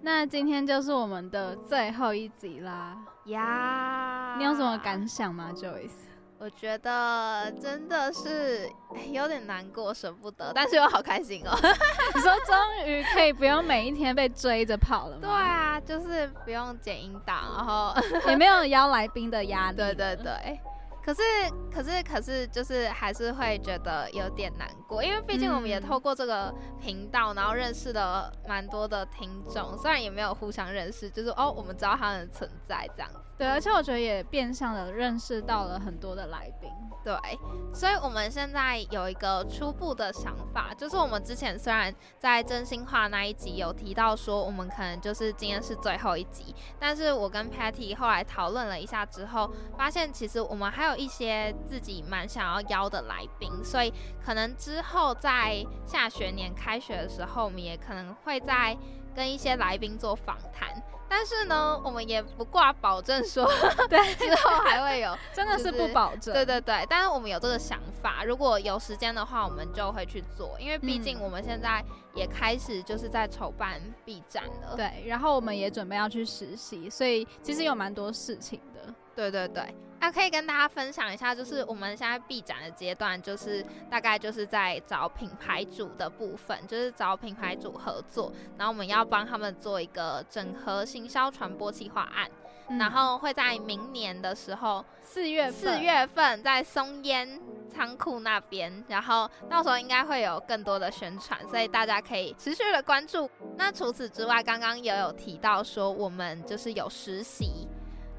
那今天就是我们的最后一集啦呀！你有什么感想吗，Joyce？我觉得真的是有点难过，舍不得，但是又好开心哦。你说终于可以不用每一天被追着跑了吗？对啊，就是不用剪音档，然后也没有邀来宾的压力。对对对。可是，可是，可是，就是还是会觉得有点难过，因为毕竟我们也透过这个频道，然后认识了蛮多的听众，虽然也没有互相认识，就是哦，我们知道他们的存在这样。对，而且我觉得也变相的认识到了很多的来宾。对，所以我们现在有一个初步的想法，就是我们之前虽然在真心话那一集有提到说，我们可能就是今天是最后一集，但是我跟 Patty 后来讨论了一下之后，发现其实我们还有一些自己蛮想要邀的来宾，所以可能之后在下学年开学的时候，我们也可能会在跟一些来宾做访谈。但是呢，我们也不挂保证说，对，之后还会有，真的是不保证。对对对，但是我们有这个想法，如果有时间的话，我们就会去做，因为毕竟我们现在也开始就是在筹办 B 站了。对，然后我们也准备要去实习，所以其实有蛮多事情的。对对对。那可以跟大家分享一下，就是我们现在 B 展的阶段，就是大概就是在找品牌主的部分，就是找品牌主合作，然后我们要帮他们做一个整合行销传播计划案，然后会在明年的时候四月四月份在松烟仓库那边，然后到时候应该会有更多的宣传，所以大家可以持续的关注。那除此之外，刚刚也有提到说我们就是有实习。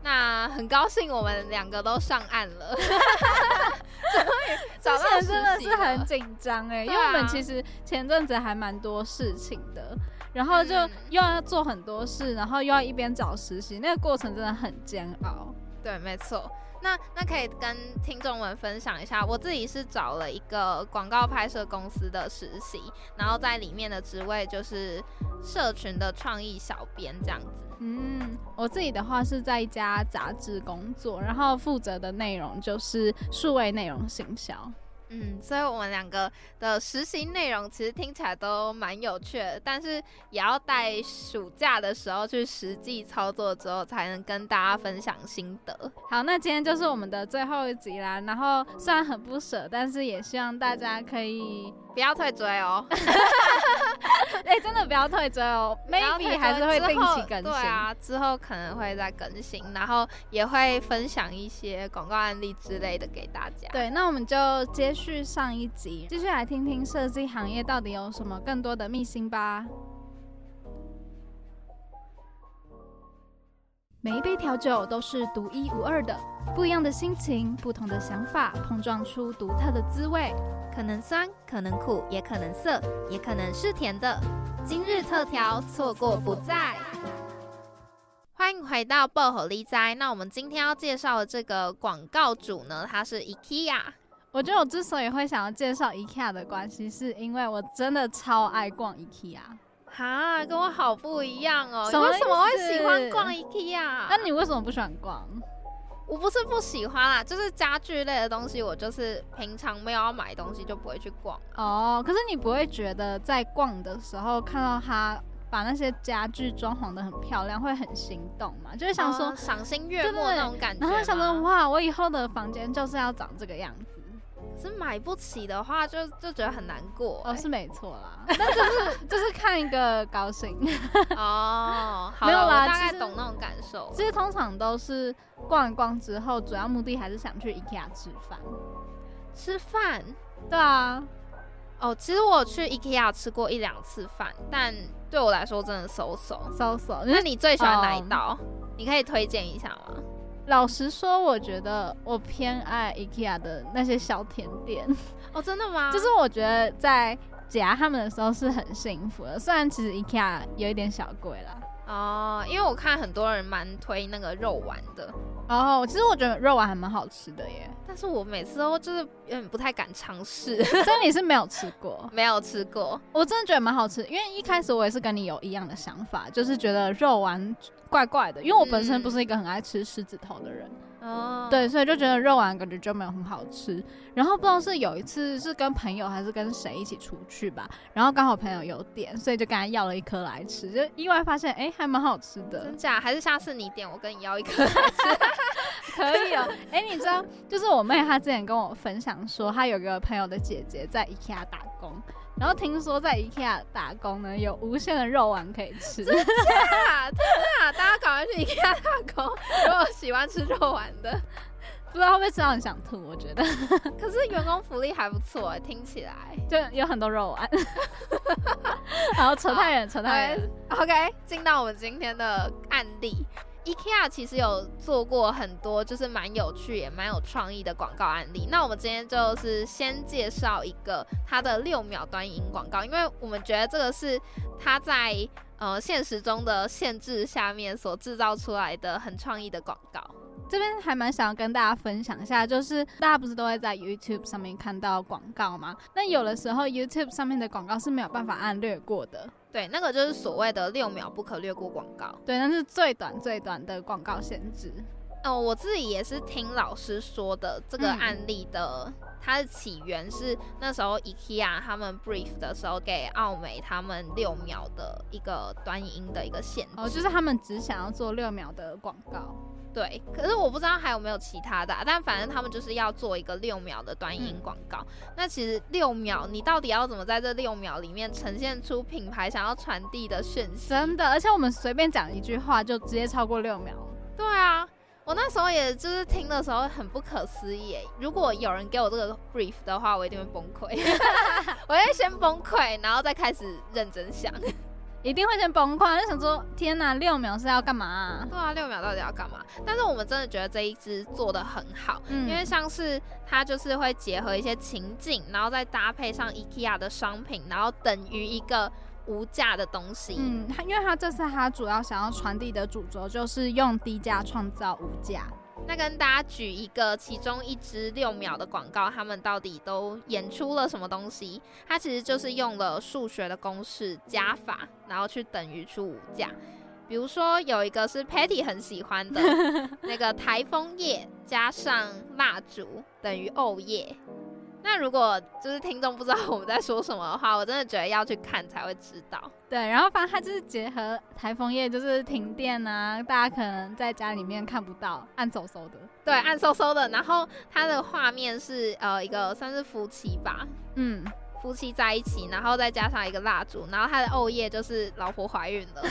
那很高兴我们两个都上岸了，终于找到实真的是很紧张哎，因为我们其实前阵子还蛮多事情的，然后就又要做很多事，然后又要一边找实习，那个过程真的很煎熬。对，没错。那那可以跟听众们分享一下，我自己是找了一个广告拍摄公司的实习，然后在里面的职位就是社群的创意小编这样子。嗯，我自己的话是在一家杂志工作，然后负责的内容就是数位内容行销。嗯，所以我们两个的实习内容其实听起来都蛮有趣的，但是也要在暑假的时候去实际操作之后，才能跟大家分享心得。好，那今天就是我们的最后一集啦。然后虽然很不舍，但是也希望大家可以。不要退追哦！哎，真的不要退追哦！Maybe 还是会定期更新。对啊，之后可能会再更新，然后也会分享一些广告案例之类的给大家。对，那我们就接续上一集，继续来听听设计行业到底有什么更多的秘辛吧。每一杯调酒都是独一无二的，不一样的心情，不同的想法，碰撞出独特的滋味。可能酸，可能苦，也可能涩，也可能是甜的。今日特调，错过不再。欢迎回到薄荷梨斋。那我们今天要介绍的这个广告主呢，他是 IKEA。我觉得我之所以会想要介绍 IKEA 的关系，是因为我真的超爱逛 IKEA。哈，跟我好不一样哦。为什么会喜欢逛 IKEA？那你为什么不喜欢逛？我不是不喜欢啦，就是家具类的东西，我就是平常没有要买东西就不会去逛。哦，可是你不会觉得在逛的时候看到他把那些家具装潢的很漂亮，会很心动吗？就是想说赏心悦目那种感觉。然后想说哇，我以后的房间就是要长这个样子。是买不起的话，就就觉得很难过。哦，是没错啦，但就是就是看一个高兴。哦，没有啦，大概懂那种感受。其实通常都是逛一逛之后，主要目的还是想去 IKEA 吃饭。吃饭？对啊。哦，其实我去 IKEA 吃过一两次饭，但对我来说真的 so so so so。那你最喜欢哪一道？你可以推荐一下吗？老实说，我觉得我偏爱 IKEA 的那些小甜点。哦，真的吗？就是我觉得在夹他们的时候是很幸福的，虽然其实 IKEA 有一点小贵啦。哦，因为我看很多人蛮推那个肉丸的，哦，其实我觉得肉丸还蛮好吃的耶，但是我每次都就是有点不太敢尝试，所以你是没有吃过？没有吃过。我真的觉得蛮好吃，因为一开始我也是跟你有一样的想法，就是觉得肉丸怪怪的，因为我本身不是一个很爱吃狮子头的人。哦，对，所以就觉得肉丸感觉就没有很好吃。然后不知道是有一次是跟朋友还是跟谁一起出去吧，然后刚好朋友有点，所以就跟他要了一颗来吃，就意外发现哎还蛮好吃的。真假？还是下次你点我跟你要一颗来吃？可以哦。哎，你知道，就是我妹她之前跟我分享说，她有个朋友的姐姐在 IKEA 打工。然后听说在 IKEA 打工呢，有无限的肉丸可以吃。真的？真的？大家赶快去 IKEA 打工，如果喜欢吃肉丸的，不知道会不会吃到很想吐？我觉得。可是员工福利还不错哎，听起来就有很多肉丸。好，扯太远，扯太远。OK，进到我们今天的案例。IKEA 其实有做过很多，就是蛮有趣也蛮有创意的广告案例。那我们今天就是先介绍一个它的六秒短影音广告，因为我们觉得这个是它在呃现实中的限制下面所制造出来的很创意的广告。这边还蛮想要跟大家分享一下，就是大家不是都会在 YouTube 上面看到广告吗？那有的时候 YouTube 上面的广告是没有办法按略过的。对，那个就是所谓的六秒不可略过广告。对，那是最短最短的广告限制。哦，我自己也是听老师说的，这个案例的它的起源是那时候 IKEA 他们 brief 的时候给奥美他们六秒的一个短影音的一个限制。哦，就是他们只想要做六秒的广告。对，可是我不知道还有没有其他的，但反正他们就是要做一个六秒的短影音广告。那其实六秒，你到底要怎么在这六秒里面呈现出品牌想要传递的讯息？真的，而且我们随便讲一句话就直接超过六秒。对啊，我那时候也就是听的时候很不可思议。如果有人给我这个 brief 的话，我一定会崩溃。我会先崩溃，然后再开始认真想。一定会先崩溃，就想说天哪，六秒是要干嘛？对啊，六秒到底要干嘛？但是我们真的觉得这一支做的很好，因为像是它就是会结合一些情境，然后再搭配上 IKEA 的商品，然后等于一个无价的东西。嗯，他因为他这次他主要想要传递的主轴就是用低价创造无价。那跟大家举一个其中一支六秒的广告，他们到底都演出了什么东西？它其实就是用了数学的公式加法，然后去等于出无价。比如说有一个是 Patty 很喜欢的 那个台风叶加上蜡烛等于哦叶。那如果就是听众不知道我们在说什么的话，我真的觉得要去看才会知道。对，然后反正它就是结合台风夜，就是停电啊，大家可能在家里面看不到，暗飕飕的。对，暗飕飕的。然后它的画面是呃一个算是夫妻吧，嗯，夫妻在一起，然后再加上一个蜡烛，然后它的欧夜就是老婆怀孕了。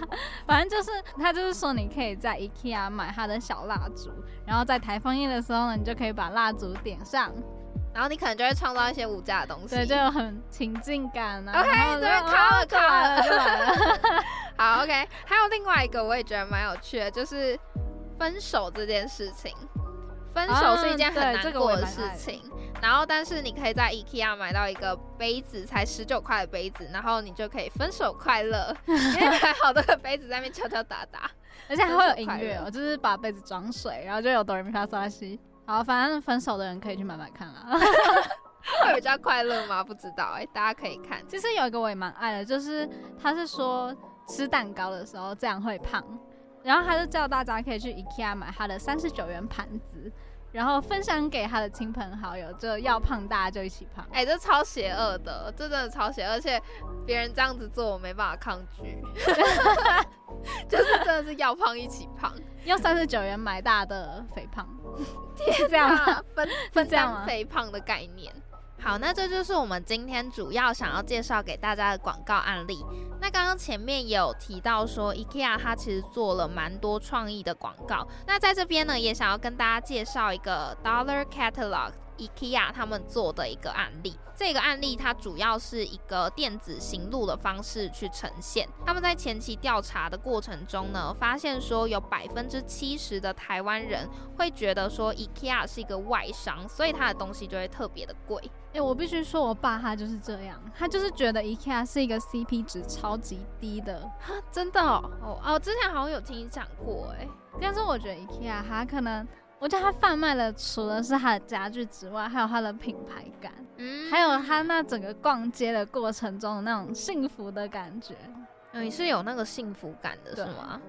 反正就是他就是说你可以在 IKEA 买他的小蜡烛，然后在台风夜的时候呢，你就可以把蜡烛点上。然后你可能就会创造一些无价的东西，对，就有很情境感啊。OK，对，卡了卡了就完了。好，OK，还有另外一个我也觉得蛮有趣的，就是分手这件事情。分手是一件很难过的事情，然后但是你可以在 IKEA 买到一个杯子，才十九块的杯子，然后你就可以分手快乐，因为买好多个杯子在那边敲敲打打，而且还会有音乐哦，就是把杯子装水，然后就有哆来咪发嗦拉西。好，反正分手的人可以去买买看啦。会比较快乐吗？不知道哎，大家可以看。其实有一个我也蛮爱的，就是他是说吃蛋糕的时候这样会胖，然后他就叫大家可以去 IKEA 买他的三十九元盘子，然后分享给他的亲朋好友，就要胖大家就一起胖。哎，这超邪恶的，这真的超邪恶，而且别人这样子做我没办法抗拒。就是真的是要胖一起胖，用三十九元买大的肥胖，这样分分这样肥胖的概念。好，那这就是我们今天主要想要介绍给大家的广告案例。那刚刚前面也有提到说，IKEA 它其实做了蛮多创意的广告。那在这边呢，也想要跟大家介绍一个 Dollar Catalog IKEA 他们做的一个案例。这个案例它主要是一个电子行路的方式去呈现。他们在前期调查的过程中呢，发现说有百分之七十的台湾人会觉得说 IKEA 是一个外商，所以它的东西就会特别的贵。哎，我必须说，我爸他就是这样，他就是觉得 IKEA 是一个 CP 值超级低的，真的哦哦，之前好像有听你讲过哎，但是我觉得 IKEA 它可能，我觉得他贩卖的除了是他的家具之外，还有他的品牌感，嗯，还有他那整个逛街的过程中的那种幸福的感觉，你是有那个幸福感的是吗？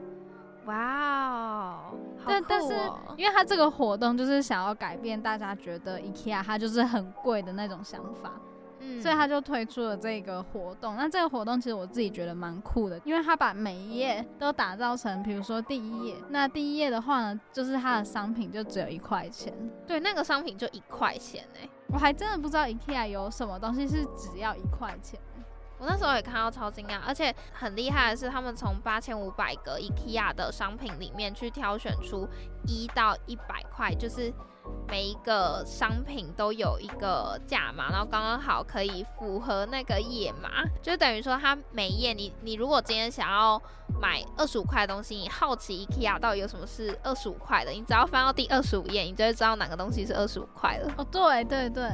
哇哦，但但是，因为他这个活动就是想要改变大家觉得 IKEA 它就是很贵的那种想法，嗯，所以他就推出了这个活动。那这个活动其实我自己觉得蛮酷的，因为他把每一页都打造成，比如说第一页，那第一页的话呢，就是它的商品就只有一块钱，对，那个商品就一块钱哎，我还真的不知道 IKEA 有什么东西是只要一块钱。我那时候也看到超惊讶，而且很厉害的是，他们从八千五百个 IKEA 的商品里面去挑选出一到一百块，就是每一个商品都有一个价码，然后刚刚好可以符合那个页码，就等于说它每页你你如果今天想要买二十五块的东西，你好奇 IKEA 到底有什么是二十五块的，你只要翻到第二十五页，你就会知道哪个东西是二十五块了。哦，对对对。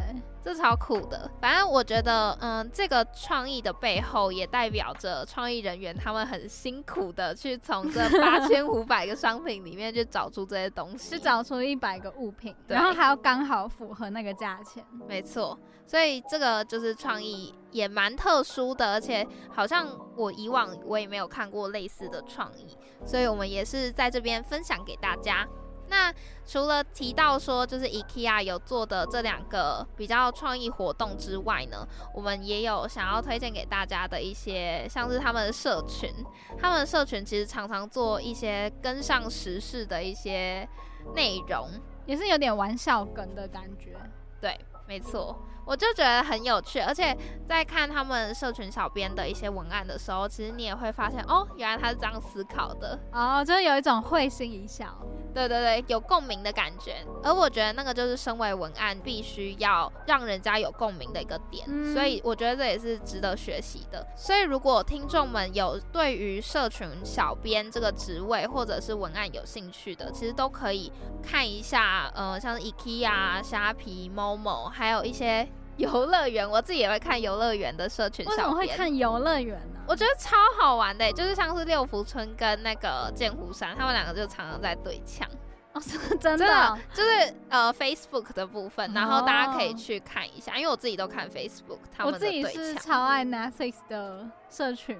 这超酷的，反正我觉得，嗯，这个创意的背后也代表着创意人员他们很辛苦的去从这八千五百个商品里面去找出这些东西，去找出一百个物品，然后还要刚好符合那个价钱。没错，所以这个就是创意也蛮特殊的，而且好像我以往我也没有看过类似的创意，所以我们也是在这边分享给大家。那除了提到说就是 IKEA 有做的这两个比较创意活动之外呢，我们也有想要推荐给大家的一些，像是他们的社群，他们的社群其实常常做一些跟上时事的一些内容，也是有点玩笑梗的感觉。对，没错。我就觉得很有趣，而且在看他们社群小编的一些文案的时候，其实你也会发现，哦，原来他是这样思考的，哦，就是有一种会心一笑，对对对，有共鸣的感觉。而我觉得那个就是身为文案必须要让人家有共鸣的一个点，所以我觉得这也是值得学习的。所以如果听众们有对于社群小编这个职位或者是文案有兴趣的，其实都可以看一下，呃，像 IKEA、虾皮、Momo，还有一些。游乐园，我自己也会看游乐园的社群。为什么会看游乐园呢？我觉得超好玩的，就是像是六福村跟那个剑湖山，他们两个就常常在对枪。哦，真的，就是呃 Facebook 的部分，然后大家可以去看一下，因为我自己都看 Facebook，他们我自己是超爱 Netflix 的社群，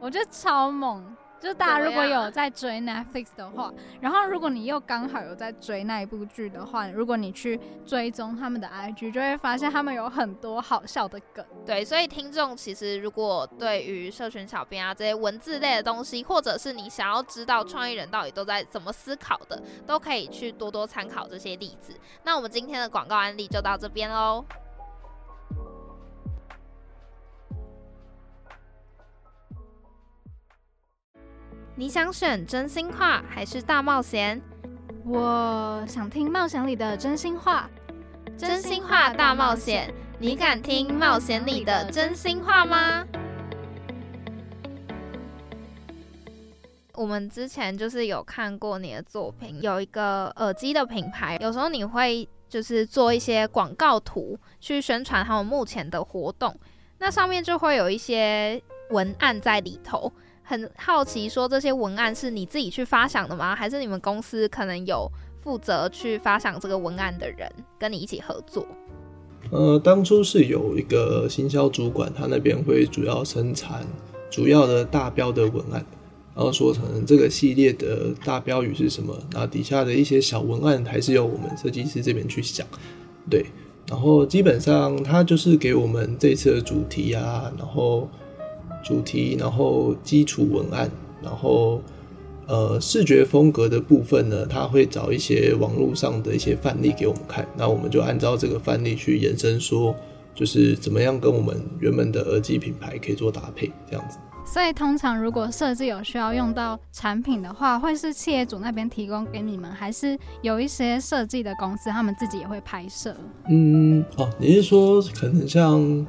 我觉得超猛。就是大家如果有在追 Netflix 的话，然后如果你又刚好有在追那一部剧的话，如果你去追踪他们的 IG，就会发现他们有很多好笑的梗。对，所以听众其实如果对于社群小编啊这些文字类的东西，或者是你想要知道创意人到底都在怎么思考的，都可以去多多参考这些例子。那我们今天的广告案例就到这边喽。你想选真心话还是大冒险？我想听冒险里的真心话。真心话大冒险，你敢听冒险里的真心话吗？我们之前就是有看过你的作品，有一个耳机的品牌，有时候你会就是做一些广告图去宣传他们目前的活动，那上面就会有一些文案在里头。很好奇，说这些文案是你自己去发想的吗？还是你们公司可能有负责去发想这个文案的人跟你一起合作？呃，当初是有一个行销主管，他那边会主要生产主要的大标的文案，然后说成这个系列的大标语是什么，那底下的一些小文案还是由我们设计师这边去想。对，然后基本上他就是给我们这次的主题啊，然后。主题，然后基础文案，然后呃视觉风格的部分呢，他会找一些网络上的一些范例给我们看，那我们就按照这个范例去延伸，说就是怎么样跟我们原本的耳机品牌可以做搭配，这样子。所以通常如果设计有需要用到产品的话，会是企业主那边提供给你们，还是有一些设计的公司他们自己也会拍摄？嗯，哦，你是说可能像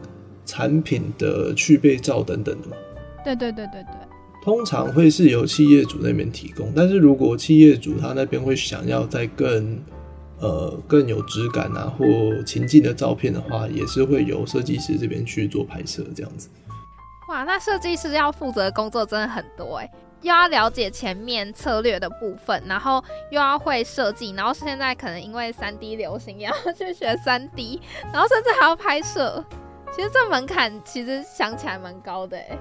产品的去背照等等的嘛？对对对对对。通常会是由企业主那边提供，但是如果企业主他那边会想要再更呃更有质感啊或情境的照片的话，也是会由设计师这边去做拍摄这样子。哇，那设计师要负责的工作真的很多哎，又要了解前面策略的部分，然后又要会设计，然后现在可能因为三 D 流行，也要去学三 D，然后甚至还要拍摄。其实这门槛其实想起来蛮高的哎。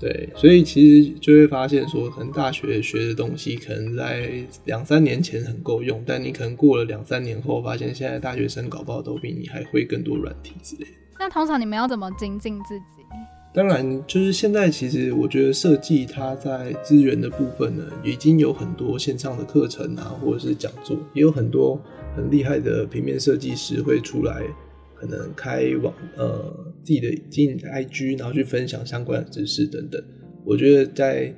对，所以其实就会发现说，可能大学学的东西，可能在两三年前很够用，但你可能过了两三年后，发现现在大学生搞不好都比你还会更多软体之类的。那通常你们要怎么精进自己？当然，就是现在其实我觉得设计它在资源的部分呢，已经有很多线上的课程啊，或者是讲座，也有很多很厉害的平面设计师会出来。可能开网呃自己的经营 IG，然后去分享相关的知识等等。我觉得在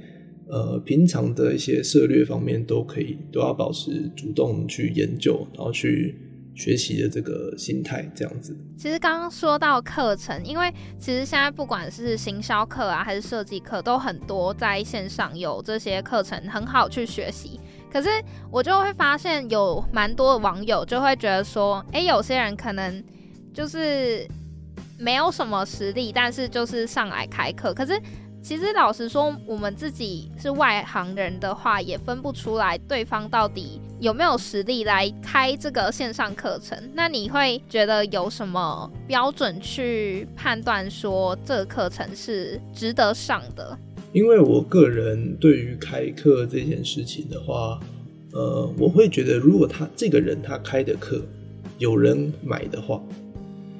呃平常的一些策略方面都可以，都要保持主动去研究，然后去学习的这个心态，这样子。其实刚刚说到课程，因为其实现在不管是行销课啊，还是设计课，都很多在线上有这些课程，很好去学习。可是我就会发现有蛮多网友就会觉得说，哎，有些人可能。就是没有什么实力，但是就是上来开课。可是其实老实说，我们自己是外行人的话，也分不出来对方到底有没有实力来开这个线上课程。那你会觉得有什么标准去判断说这个课程是值得上的？因为我个人对于开课这件事情的话，呃，我会觉得如果他这个人他开的课有人买的话。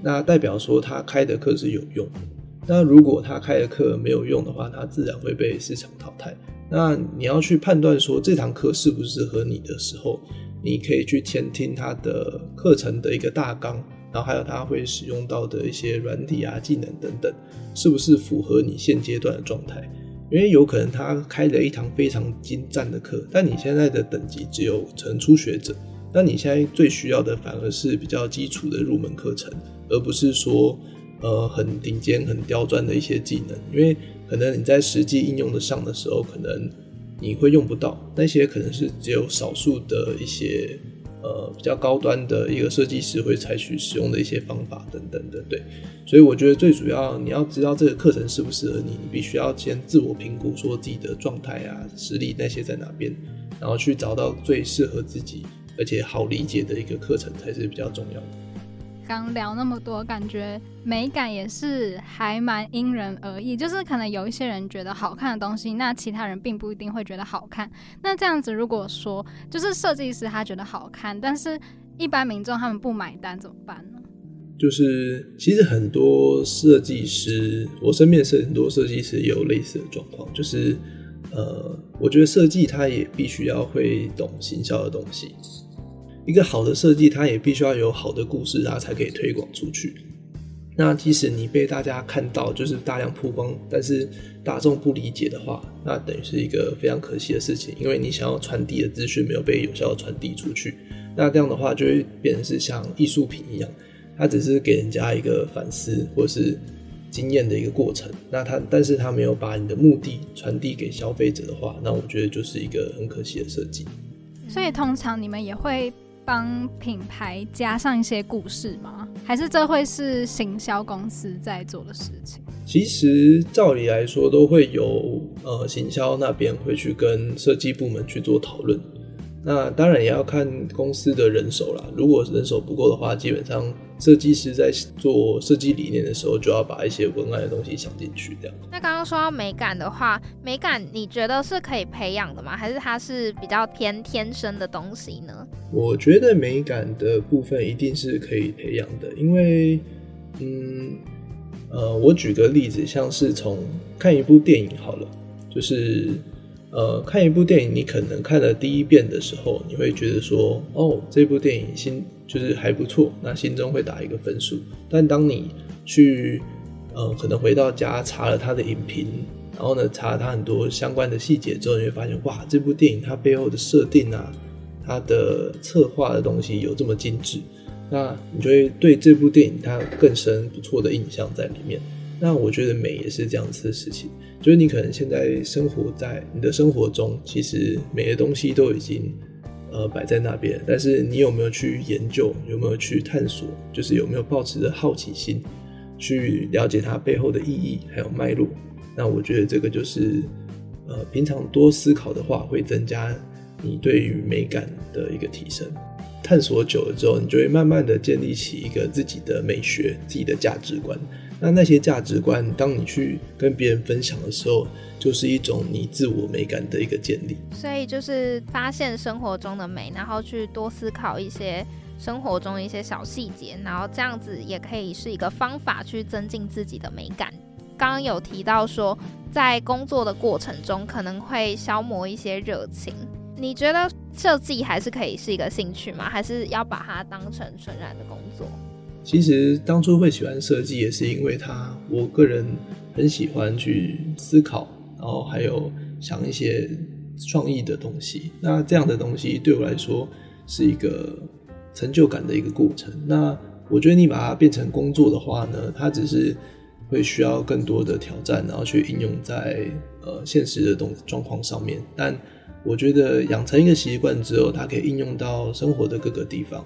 那代表说他开的课是有用，那如果他开的课没有用的话，他自然会被市场淘汰。那你要去判断说这堂课适不适合你的时候，你可以去先听他的课程的一个大纲，然后还有他会使用到的一些软体啊、技能等等，是不是符合你现阶段的状态？因为有可能他开了一堂非常精湛的课，但你现在的等级只有成初学者。那你现在最需要的反而是比较基础的入门课程，而不是说呃很顶尖、很刁钻的一些技能，因为可能你在实际应用的上的时候，可能你会用不到那些，可能是只有少数的一些呃比较高端的一个设计师会采取使用的一些方法等等的，对。所以我觉得最主要你要知道这个课程适不适合你，你必须要先自我评估，说自己的状态啊、实力那些在哪边，然后去找到最适合自己。而且好理解的一个课程才是比较重要的。刚聊那么多，感觉美感也是还蛮因人而异。就是可能有一些人觉得好看的东西，那其他人并不一定会觉得好看。那这样子，如果说就是设计师他觉得好看，但是一般民众他们不买单怎么办呢？就是其实很多设计师，我身边是很多设计师也有类似的状况，就是呃，我觉得设计他也必须要会懂行销的东西。一个好的设计，它也必须要有好的故事，它才可以推广出去。那即使你被大家看到，就是大量曝光，但是大众不理解的话，那等于是一个非常可惜的事情，因为你想要传递的资讯没有被有效的传递出去。那这样的话，就会变成是像艺术品一样，它只是给人家一个反思或是经验的一个过程。那它，但是它没有把你的目的传递给消费者的话，那我觉得就是一个很可惜的设计。所以通常你们也会。帮品牌加上一些故事吗？还是这会是行销公司在做的事情？其实照理来说，都会有呃行销那边会去跟设计部门去做讨论。那当然也要看公司的人手啦。如果人手不够的话，基本上。设计师在做设计理念的时候，就要把一些文案的东西想进去。这样。那刚刚说到美感的话，美感你觉得是可以培养的吗？还是它是比较偏天生的东西呢？我觉得美感的部分一定是可以培养的，因为，嗯，呃，我举个例子，像是从看一部电影好了，就是。呃，看一部电影，你可能看了第一遍的时候，你会觉得说，哦，这部电影心就是还不错，那心中会打一个分数。但当你去，呃，可能回到家查了他的影评，然后呢，查它很多相关的细节之后，你会发现，哇，这部电影它背后的设定啊，它的策划的东西有这么精致，那你就会对这部电影它更深不错的印象在里面。那我觉得美也是这样子的事情，就是你可能现在生活在你的生活中，其实美的东西都已经呃摆在那边，但是你有没有去研究，有没有去探索，就是有没有抱持着好奇心去了解它背后的意义还有脉络？那我觉得这个就是呃平常多思考的话，会增加你对于美感的一个提升。探索久了之后，你就会慢慢的建立起一个自己的美学、自己的价值观。那那些价值观，当你去跟别人分享的时候，就是一种你自我美感的一个建立。所以就是发现生活中的美，然后去多思考一些生活中一些小细节，然后这样子也可以是一个方法去增进自己的美感。刚刚有提到说，在工作的过程中可能会消磨一些热情。你觉得设计还是可以是一个兴趣吗？还是要把它当成纯然的工作？其实当初会喜欢设计，也是因为它，我个人很喜欢去思考，然后还有想一些创意的东西。那这样的东西对我来说是一个成就感的一个过程。那我觉得你把它变成工作的话呢，它只是会需要更多的挑战，然后去应用在呃现实的东状况上面。但我觉得养成一个习惯之后，它可以应用到生活的各个地方。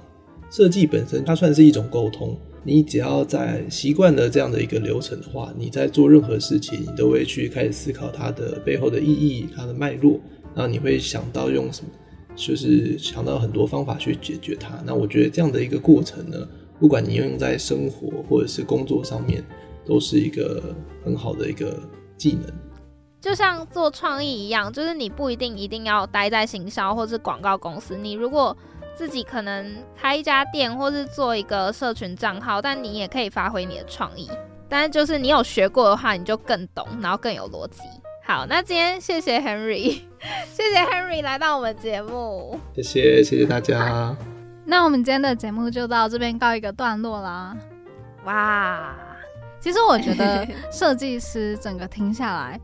设计本身，它算是一种沟通。你只要在习惯了这样的一个流程的话，你在做任何事情，你都会去开始思考它的背后的意义、它的脉络，然后你会想到用什么，就是想到很多方法去解决它。那我觉得这样的一个过程呢，不管你应用在生活或者是工作上面，都是一个很好的一个技能。就像做创意一样，就是你不一定一定要待在行销或是广告公司，你如果自己可能开一家店，或是做一个社群账号，但你也可以发挥你的创意。但是就是你有学过的话，你就更懂，然后更有逻辑。好，那今天谢谢 Henry，谢谢 Henry 来到我们节目，谢谢谢谢大家。那我们今天的节目就到这边告一个段落啦。哇，其实我觉得设计师整个听下来。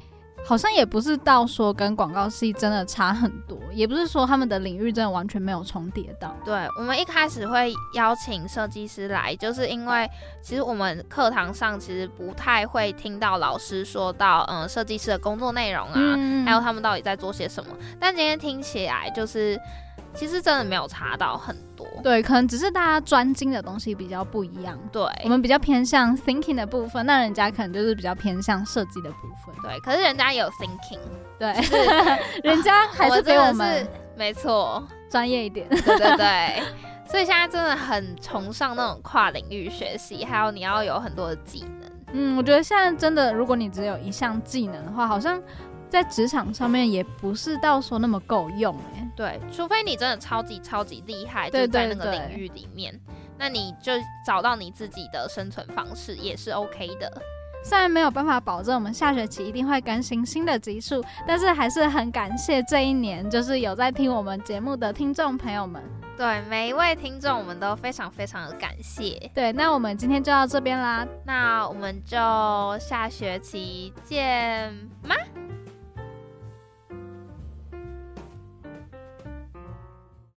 好像也不是到说跟广告系真的差很多，也不是说他们的领域真的完全没有重叠到。对我们一开始会邀请设计师来，就是因为其实我们课堂上其实不太会听到老师说到嗯设计师的工作内容啊，还有他们到底在做些什么。但今天听起来就是。其实真的没有查到很多，对，可能只是大家专精的东西比较不一样。对，我们比较偏向 thinking 的部分，那人家可能就是比较偏向设计的部分。对，可是人家也有 thinking，对，人家还是比我们没错专业一点。对对对，所以现在真的很崇尚那种跨领域学习，还有你要有很多的技能。嗯，我觉得现在真的，如果你只有一项技能的话，好像。在职场上面也不是到说那么够用哎，对，除非你真的超级超级厉害，就在那个领域里面，那你就找到你自己的生存方式也是 OK 的。虽然没有办法保证我们下学期一定会更新新的集数，但是还是很感谢这一年就是有在听我们节目的听众朋友们。对，每一位听众我们都非常非常的感谢。对，那我们今天就到这边啦，那我们就下学期见吗？